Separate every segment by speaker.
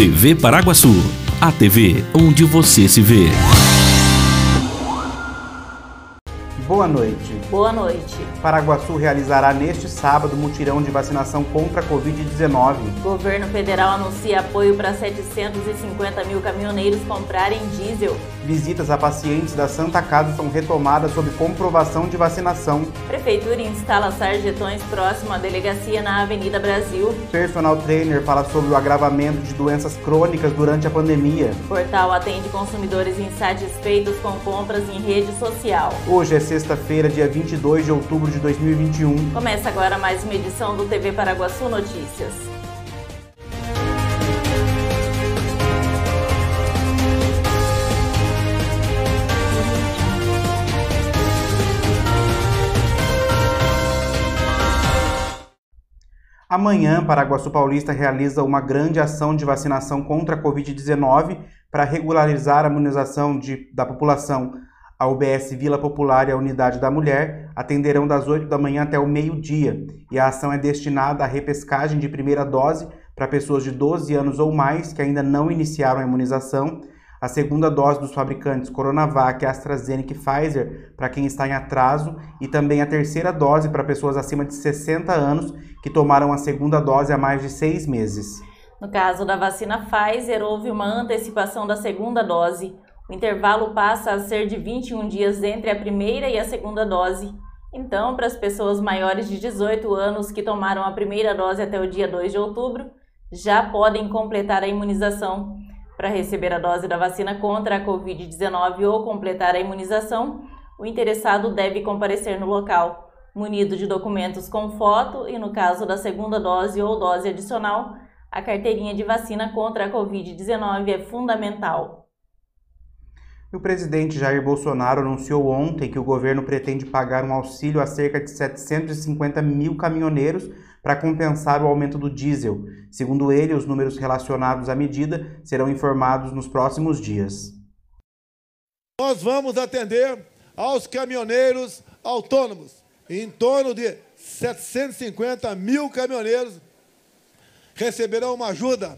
Speaker 1: TV Paraguaçu, a TV onde você se vê.
Speaker 2: Boa noite.
Speaker 3: Boa noite.
Speaker 2: Paraguaçu realizará neste sábado mutirão de vacinação contra a Covid-19.
Speaker 3: Governo federal anuncia apoio para 750 mil caminhoneiros comprarem diesel.
Speaker 2: Visitas a pacientes da Santa Casa são retomadas sob comprovação de vacinação.
Speaker 3: Prefeitura instala sarjetões próximo à delegacia na Avenida Brasil.
Speaker 2: Personal trainer fala sobre o agravamento de doenças crônicas durante a pandemia.
Speaker 3: Portal atende consumidores insatisfeitos com compras em rede social.
Speaker 2: Hoje é sexta-feira, dia 22 de outubro de 2021.
Speaker 3: Começa agora mais uma edição do TV Paraguaçu Notícias.
Speaker 2: Amanhã, Paraguaçu Paulista realiza uma grande ação de vacinação contra a Covid-19 para regularizar a imunização de, da população. A UBS Vila Popular e a Unidade da Mulher atenderão das 8 da manhã até o meio-dia e a ação é destinada à repescagem de primeira dose para pessoas de 12 anos ou mais que ainda não iniciaram a imunização a segunda dose dos fabricantes Coronavac, AstraZeneca e Pfizer para quem está em atraso e também a terceira dose para pessoas acima de 60 anos que tomaram a segunda dose há mais de seis meses.
Speaker 3: No caso da vacina Pfizer, houve uma antecipação da segunda dose. O intervalo passa a ser de 21 dias entre a primeira e a segunda dose. Então, para as pessoas maiores de 18 anos que tomaram a primeira dose até o dia 2 de outubro, já podem completar a imunização. Para receber a dose da vacina contra a Covid-19 ou completar a imunização, o interessado deve comparecer no local, munido de documentos com foto e, no caso da segunda dose ou dose adicional, a carteirinha de vacina contra a Covid-19 é fundamental.
Speaker 2: O presidente Jair Bolsonaro anunciou ontem que o governo pretende pagar um auxílio a cerca de 750 mil caminhoneiros para compensar o aumento do diesel. Segundo ele, os números relacionados à medida serão informados nos próximos dias.
Speaker 4: Nós vamos atender aos caminhoneiros autônomos. Em torno de 750 mil caminhoneiros receberão uma ajuda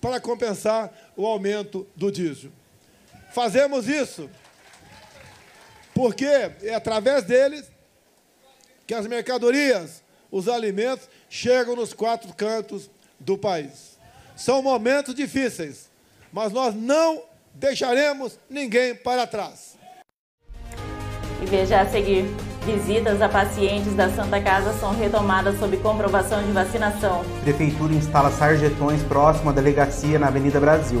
Speaker 4: para compensar o aumento do diesel. Fazemos isso porque é através deles que as mercadorias, os alimentos chegam nos quatro cantos do país. São momentos difíceis, mas nós não deixaremos ninguém para trás.
Speaker 3: E veja a seguir: visitas a pacientes da Santa Casa são retomadas sob comprovação de vacinação.
Speaker 2: Prefeitura instala sarjetões próximo à delegacia na Avenida Brasil.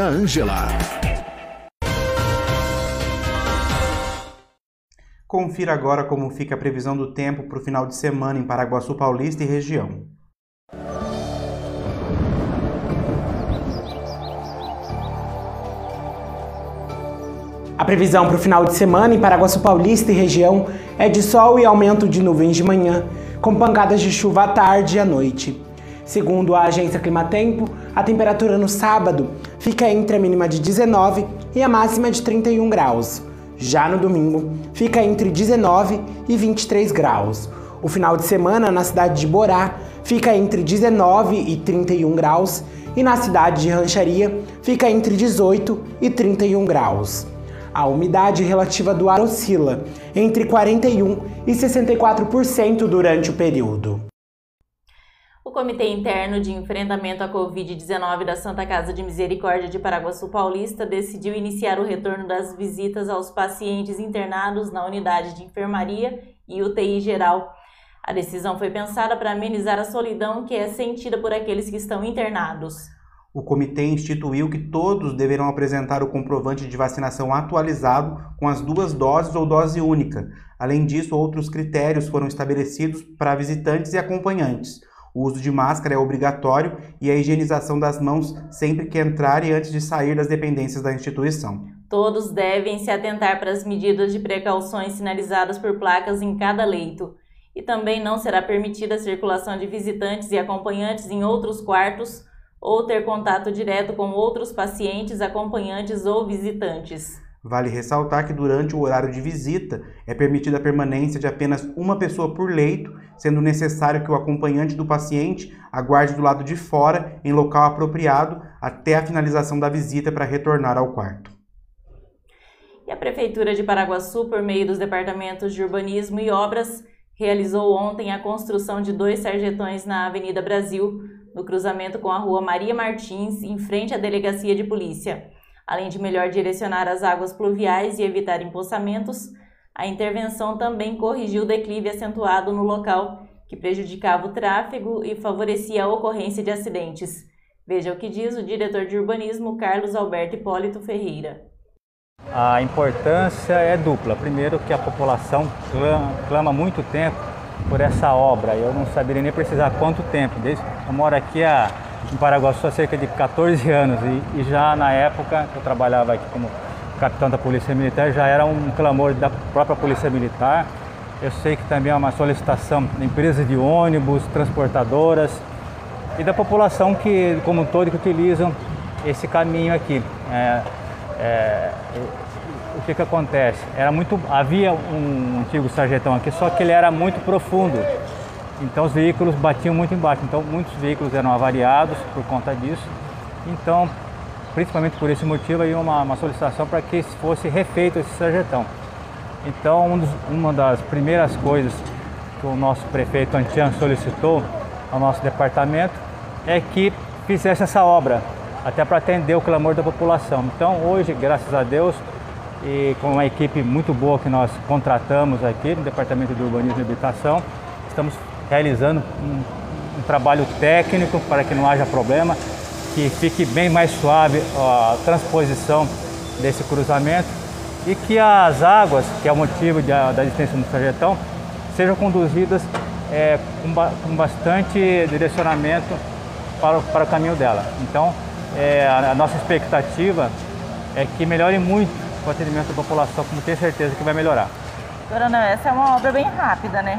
Speaker 5: Ângela.
Speaker 2: Confira agora como fica a previsão do tempo para o final de semana em Paraguaçu Paulista e região. A previsão para o final de semana em Paraguaçu Paulista e região é de sol e aumento de nuvens de manhã, com pancadas de chuva à tarde e à noite. Segundo a agência Climatempo, a temperatura no sábado fica entre a mínima de 19 e a máxima de 31 graus. Já no domingo, fica entre 19 e 23 graus. O final de semana na cidade de Borá fica entre 19 e 31 graus e na cidade de Rancharia fica entre 18 e 31 graus. A umidade relativa do ar oscila entre 41 e 64% durante o período.
Speaker 3: Comitê Interno de Enfrentamento à Covid-19 da Santa Casa de Misericórdia de Paraguaçu Paulista decidiu iniciar o retorno das visitas aos pacientes internados na unidade de enfermaria e UTI geral. A decisão foi pensada para amenizar a solidão que é sentida por aqueles que estão internados
Speaker 2: o comitê instituiu que todos deverão apresentar o comprovante de vacinação atualizado com as duas doses ou dose única. Além disso, outros critérios foram estabelecidos para visitantes e acompanhantes. O uso de máscara é obrigatório e a higienização das mãos sempre que entrar e antes de sair das dependências da instituição.
Speaker 3: Todos devem se atentar para as medidas de precauções sinalizadas por placas em cada leito. E também não será permitida a circulação de visitantes e acompanhantes em outros quartos ou ter contato direto com outros pacientes, acompanhantes ou visitantes.
Speaker 2: Vale ressaltar que durante o horário de visita é permitida a permanência de apenas uma pessoa por leito, sendo necessário que o acompanhante do paciente aguarde do lado de fora, em local apropriado, até a finalização da visita para retornar ao quarto.
Speaker 3: E a Prefeitura de Paraguaçu, por meio dos departamentos de urbanismo e obras, realizou ontem a construção de dois sarjetões na Avenida Brasil, no cruzamento com a rua Maria Martins, em frente à delegacia de polícia. Além de melhor direcionar as águas pluviais e evitar empoçamentos, a intervenção também corrigiu o declive acentuado no local, que prejudicava o tráfego e favorecia a ocorrência de acidentes. Veja o que diz o diretor de urbanismo Carlos Alberto Hipólito Ferreira.
Speaker 6: A importância é dupla. Primeiro, que a população clama, muito tempo por essa obra. Eu não saberia nem precisar quanto tempo. Desde, eu moro aqui há, em Paraguaçu há cerca de 14 anos e, e, já na época que eu trabalhava aqui como capitão da Polícia Militar, já era um clamor da própria Polícia Militar. Eu sei que também é uma solicitação de empresas de ônibus, transportadoras e da população que, como um todo, que utilizam esse caminho aqui. É, é, o que que acontece? Era muito, havia um antigo sarjetão aqui, só que ele era muito profundo. Então os veículos batiam muito embaixo. Então muitos veículos eram avariados por conta disso. Então, principalmente por esse motivo, aí uma, uma solicitação para que fosse refeito esse sarjetão. Então, um dos, uma das primeiras coisas que o nosso prefeito Antian solicitou ao nosso departamento é que fizesse essa obra, até para atender o clamor da população. Então, hoje, graças a Deus, e com uma equipe muito boa que nós contratamos aqui no Departamento de Urbanismo e Habitação. Estamos realizando um, um trabalho técnico para que não haja problema, que fique bem mais suave a transposição desse cruzamento e que as águas, que é o motivo da, da existência do trajetão, sejam conduzidas é, com, ba com, bastante direcionamento para, para o caminho dela. Então, é, a, a nossa expectativa é que melhore muito o atendimento da população, como tenho certeza que vai melhorar.
Speaker 3: Coronel, essa é uma obra bem rápida, né?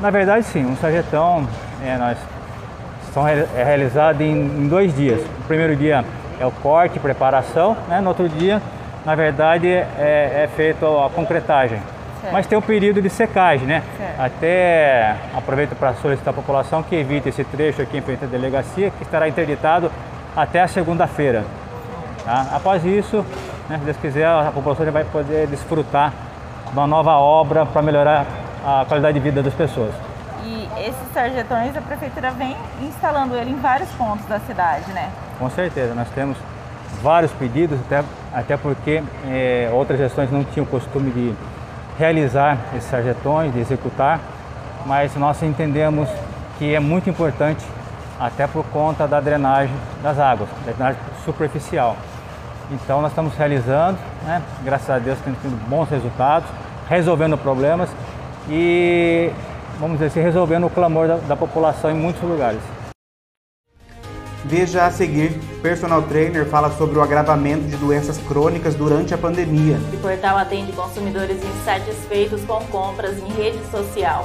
Speaker 6: Na verdade, sim. Um sarjetão é, nós, são é realizado em, em, dois dias. O primeiro dia é o corte, preparação, né? no outro dia, na verdade, é, é feito a concretagem. Certo. Mas tem um período de secagem, né? Certo. Até aproveito para solicitar à população que evite esse trecho aqui em frente à delegacia, que estará interditado até a segunda-feira. Tá? Após isso, né, se Deus quiser, a população já vai poder desfrutar de uma nova obra para melhorar a qualidade de vida das pessoas.
Speaker 3: E esses sarjetões, a prefeitura vem instalando ele em vários pontos da cidade, né?
Speaker 6: Com certeza, nós temos vários pedidos, até, até porque é, outras gestões não tinham o costume de realizar esses sarjetões, de executar, mas nós entendemos que é muito importante até por conta da drenagem das águas, da drenagem superficial. Então nós estamos realizando, né? graças a Deus temos tido bons resultados, resolvendo problemas e, vamos dizer assim, resolvendo o clamor da, da população em muitos lugares.
Speaker 2: Veja a seguir, personal trainer fala sobre o agravamento de doenças crônicas durante a pandemia.
Speaker 3: O portal atende consumidores insatisfeitos com compras em rede social.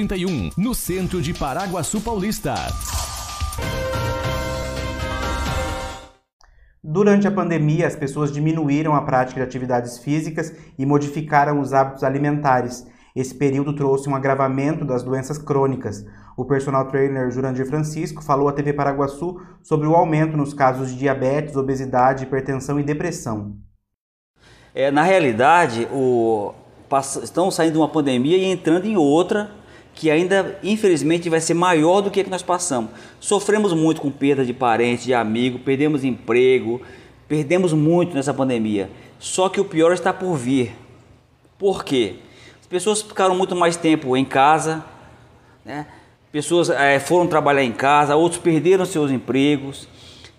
Speaker 1: 31, no centro de Paraguaçu Paulista.
Speaker 2: Durante a pandemia, as pessoas diminuíram a prática de atividades físicas e modificaram os hábitos alimentares. Esse período trouxe um agravamento das doenças crônicas. O personal trainer Jurandir Francisco falou à TV Paraguaçu sobre o aumento nos casos de diabetes, obesidade, hipertensão e depressão.
Speaker 7: É, na realidade, o, estão saindo de uma pandemia e entrando em outra que ainda infelizmente vai ser maior do que, que nós passamos. Sofremos muito com perda de parente, de amigo, perdemos emprego, perdemos muito nessa pandemia. Só que o pior está por vir. Por quê? As pessoas ficaram muito mais tempo em casa, né? pessoas é, foram trabalhar em casa, outros perderam seus empregos,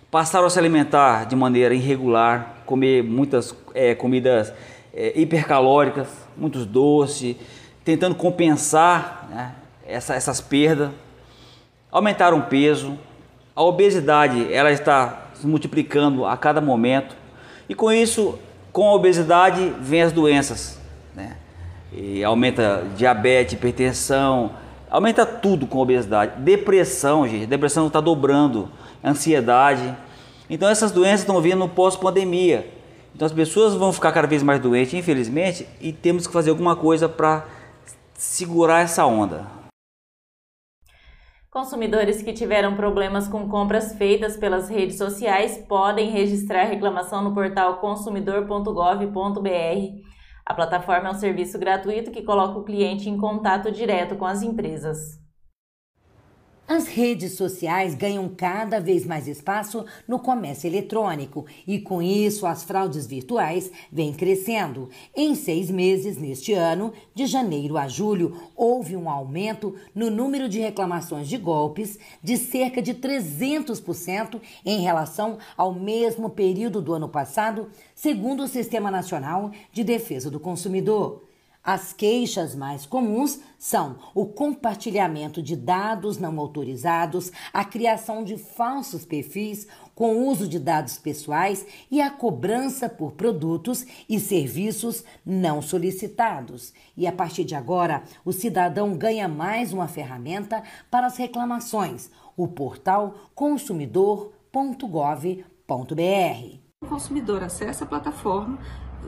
Speaker 7: passaram a se alimentar de maneira irregular, comer muitas é, comidas é, hipercalóricas, muitos doces tentando compensar né, essa, essas perdas, aumentaram o peso, a obesidade ela está se multiplicando a cada momento e com isso, com a obesidade vem as doenças, né? E aumenta diabetes, hipertensão, aumenta tudo com obesidade, depressão, gente, depressão está dobrando, ansiedade. Então essas doenças estão vindo pós-pandemia. Então as pessoas vão ficar cada vez mais doentes, infelizmente, e temos que fazer alguma coisa para segurar essa onda.
Speaker 3: Consumidores que tiveram problemas com compras feitas pelas redes sociais podem registrar reclamação no portal consumidor.gov.br. A plataforma é um serviço gratuito que coloca o cliente em contato direto com as empresas.
Speaker 8: As redes sociais ganham cada vez mais espaço no comércio eletrônico e, com isso, as fraudes virtuais vêm crescendo. Em seis meses neste ano, de janeiro a julho, houve um aumento no número de reclamações de golpes de cerca de 300% em relação ao mesmo período do ano passado, segundo o Sistema Nacional de Defesa do Consumidor. As queixas mais comuns são o compartilhamento de dados não autorizados, a criação de falsos perfis com uso de dados pessoais e a cobrança por produtos e serviços não solicitados. E a partir de agora, o cidadão ganha mais uma ferramenta para as reclamações: o portal consumidor.gov.br.
Speaker 9: O consumidor acessa a plataforma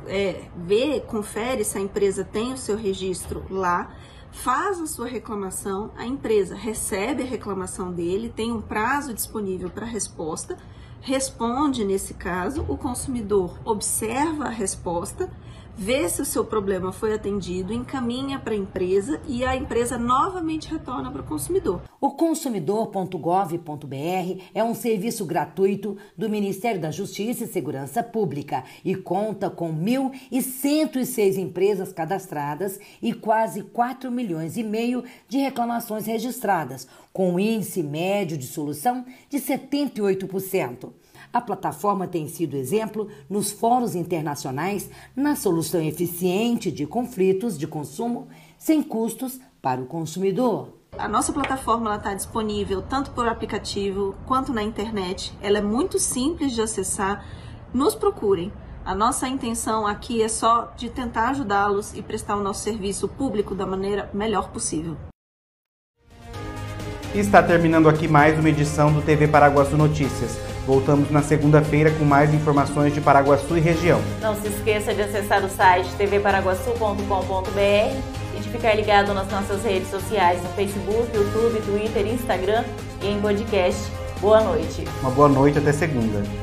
Speaker 9: é, vê, confere se a empresa tem o seu registro lá, faz a sua reclamação, a empresa recebe a reclamação dele, tem um prazo disponível para resposta, responde nesse caso, o consumidor observa a resposta vê se o seu problema foi atendido, encaminha para a empresa e a empresa novamente retorna para o consumidor.
Speaker 8: O consumidor.gov.br é um serviço gratuito do Ministério da Justiça e Segurança Pública e conta com 1.106 empresas cadastradas e quase 4 milhões e meio de reclamações registradas, com um índice médio de solução de 78%. A plataforma tem sido exemplo nos fóruns internacionais na solução eficiente de conflitos de consumo sem custos para o consumidor.
Speaker 9: A nossa plataforma está disponível tanto por aplicativo quanto na internet. Ela é muito simples de acessar. Nos procurem. A nossa intenção aqui é só de tentar ajudá-los e prestar o nosso serviço público da maneira melhor possível.
Speaker 2: Está terminando aqui mais uma edição do TV Paraguaçu Notícias. Voltamos na segunda-feira com mais informações de Paraguaçu e região.
Speaker 3: Não se esqueça de acessar o site tvparaguaçu.com.br e de ficar ligado nas nossas redes sociais no Facebook, YouTube, Twitter, Instagram e em podcast. Boa noite.
Speaker 2: Uma boa noite até segunda.